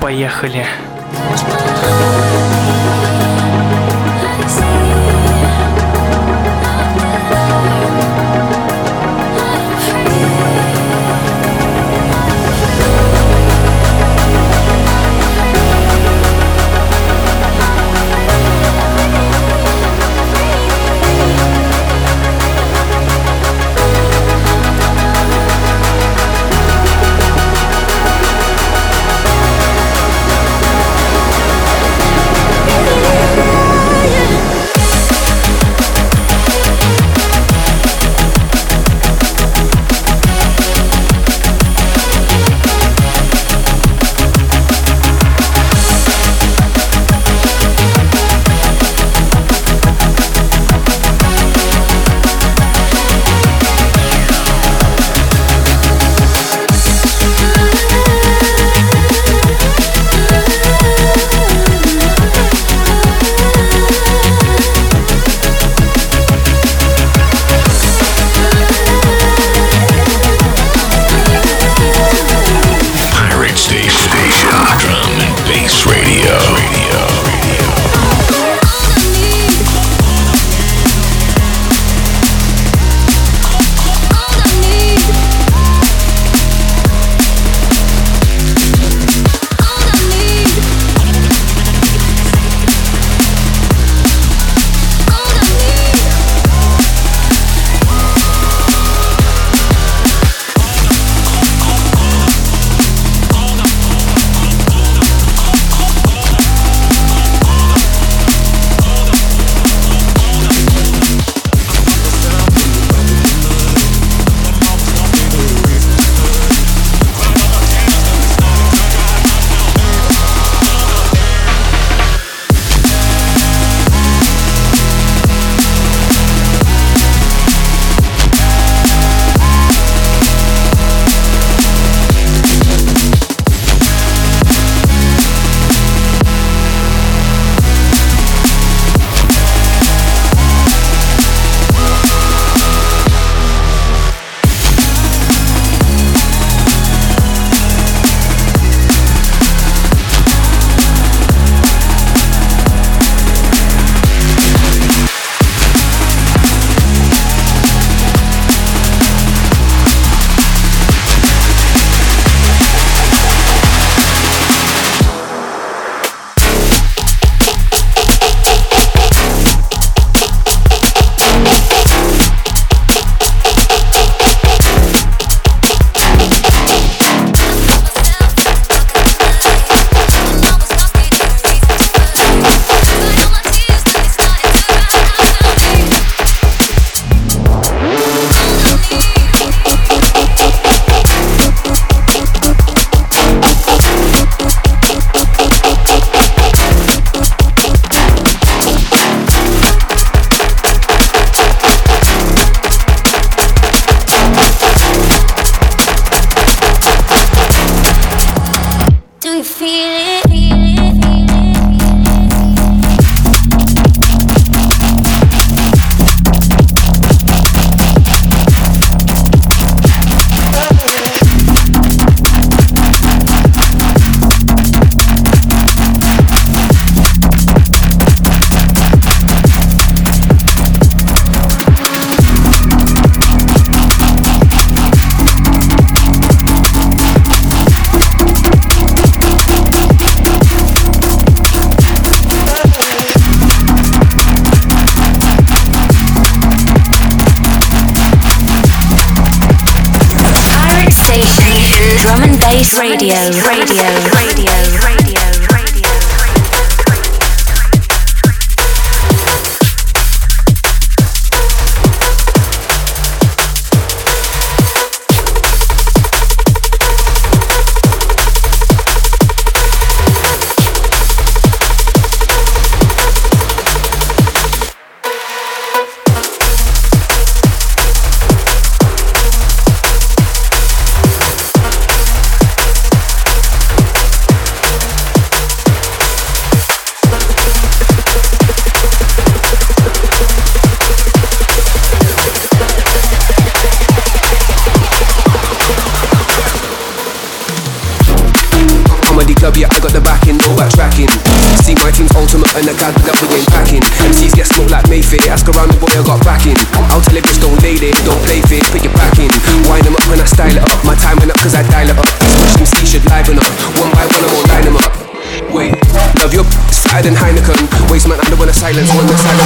Поехали. Thank and the guy that we ain't packing. MCs get smoked like Mayfair, ask around the boy I got backing. I'll tell him just don't lay there, don't play fair, put your back in. Wind them up when I style it up, my time went up cause I dial it up. Smash MC should liven up, one by one I won't line them up. Wait, love your fatter than Heineken. Waste man under when I silence, when the silent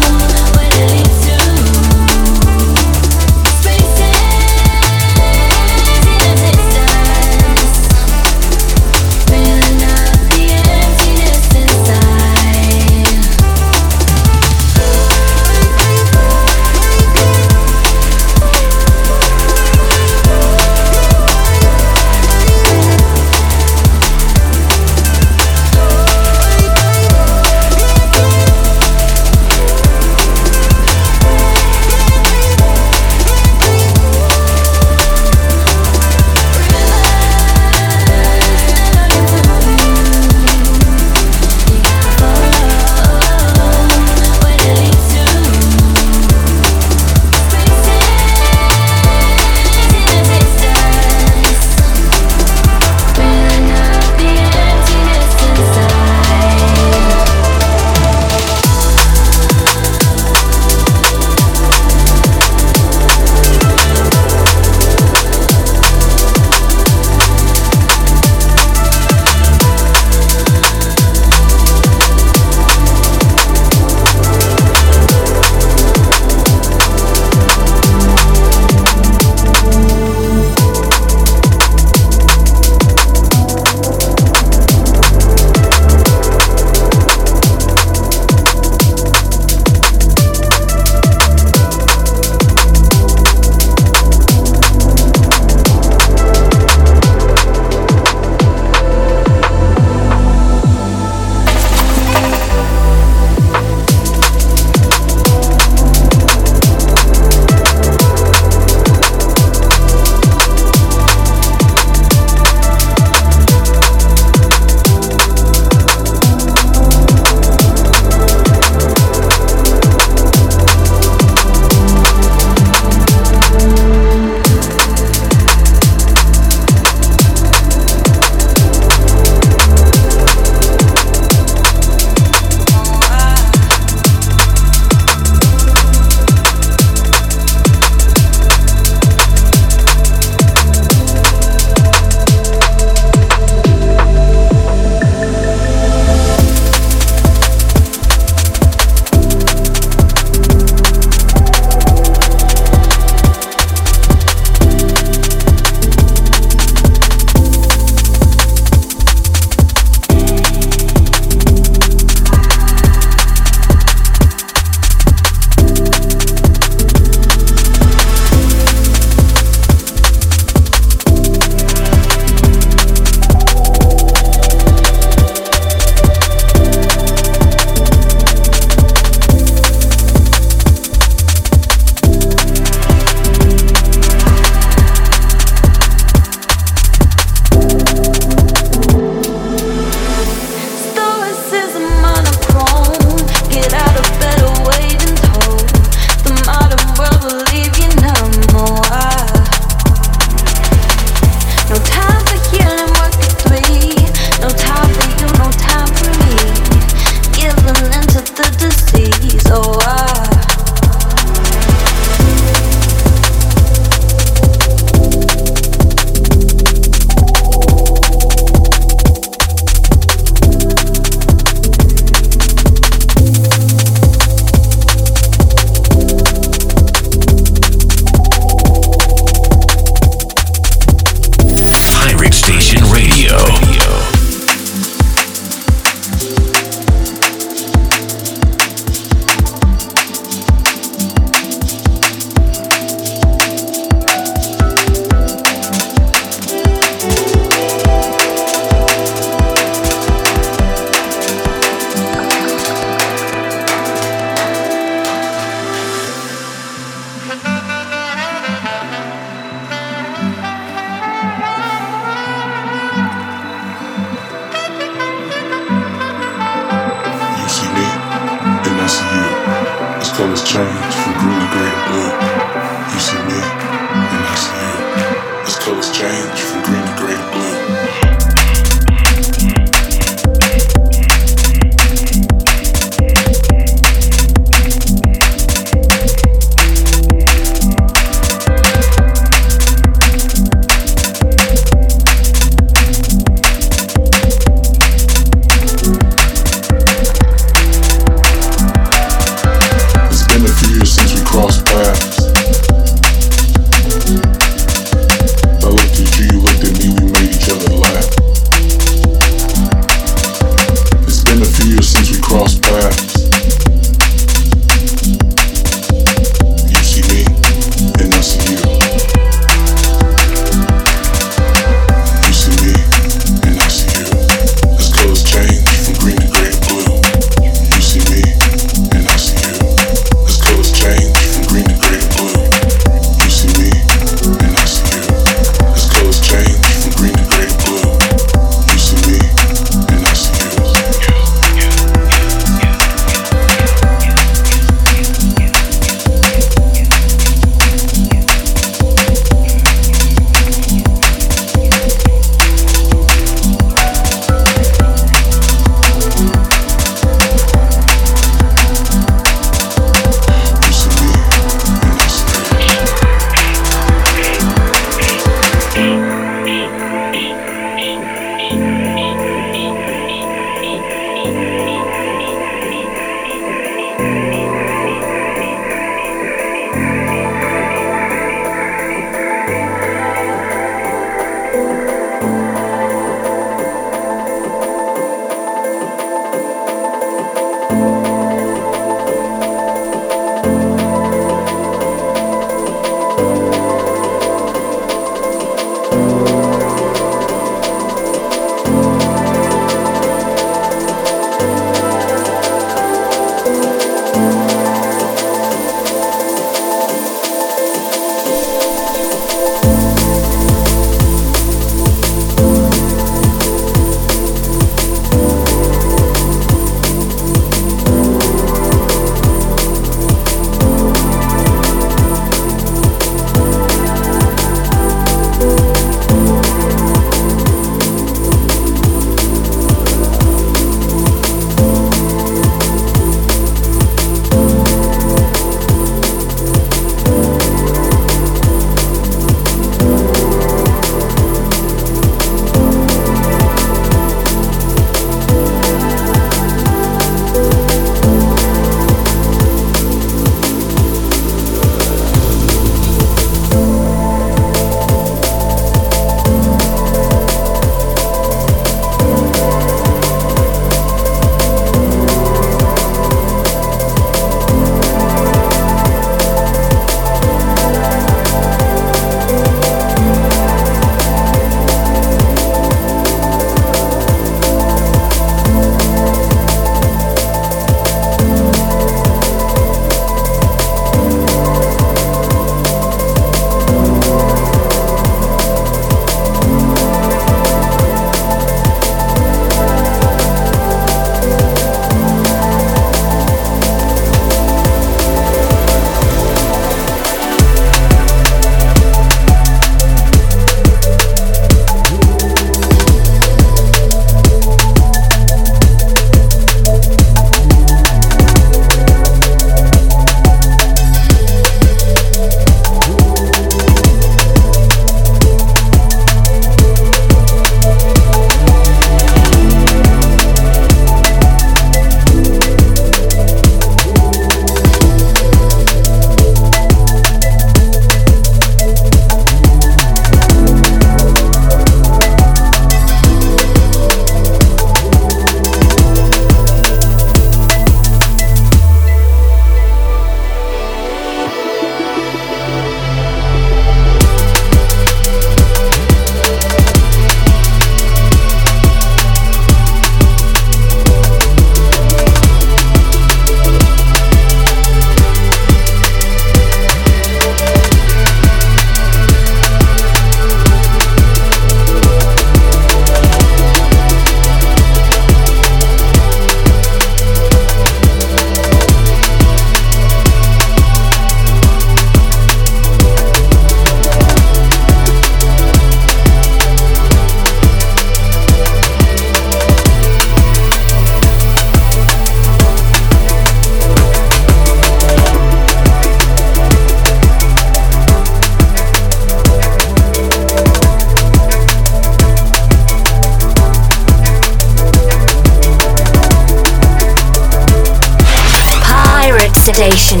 Station.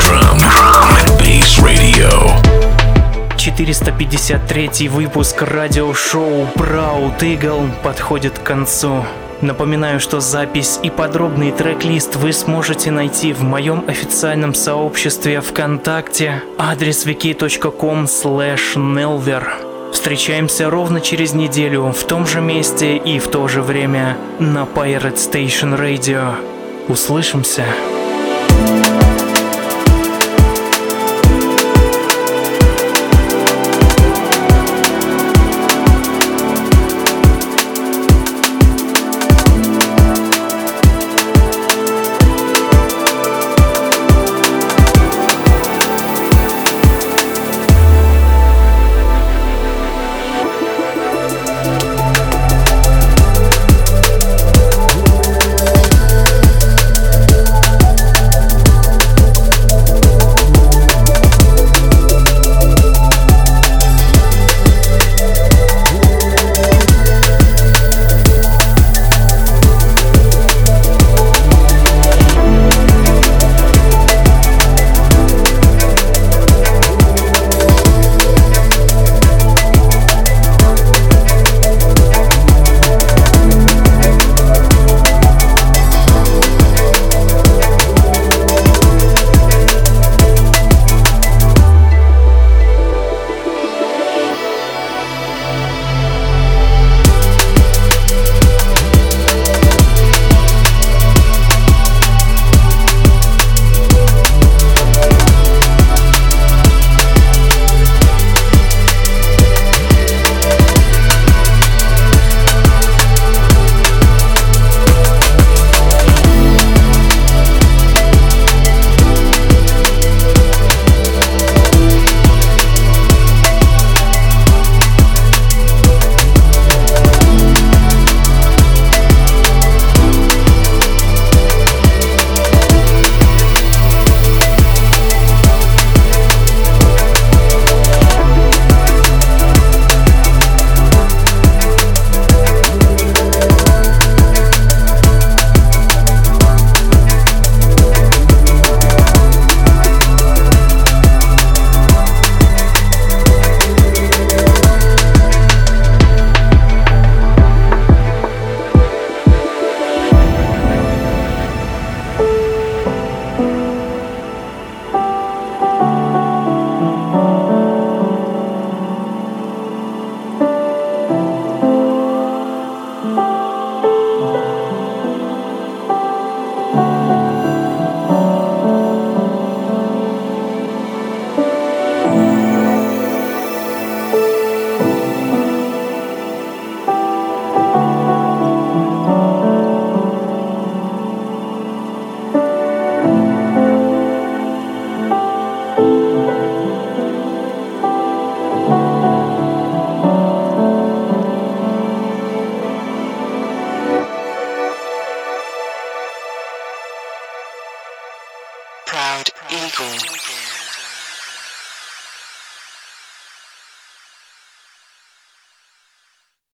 Drum, drum and bass radio. 453 выпуск радиошоу Proud Eagle подходит к концу. Напоминаю, что запись и подробный трек-лист вы сможете найти в моем официальном сообществе ВКонтакте, адрес wiki.com nelver. Встречаемся ровно через неделю в том же месте и в то же время на Pirate Station Radio. Услышимся!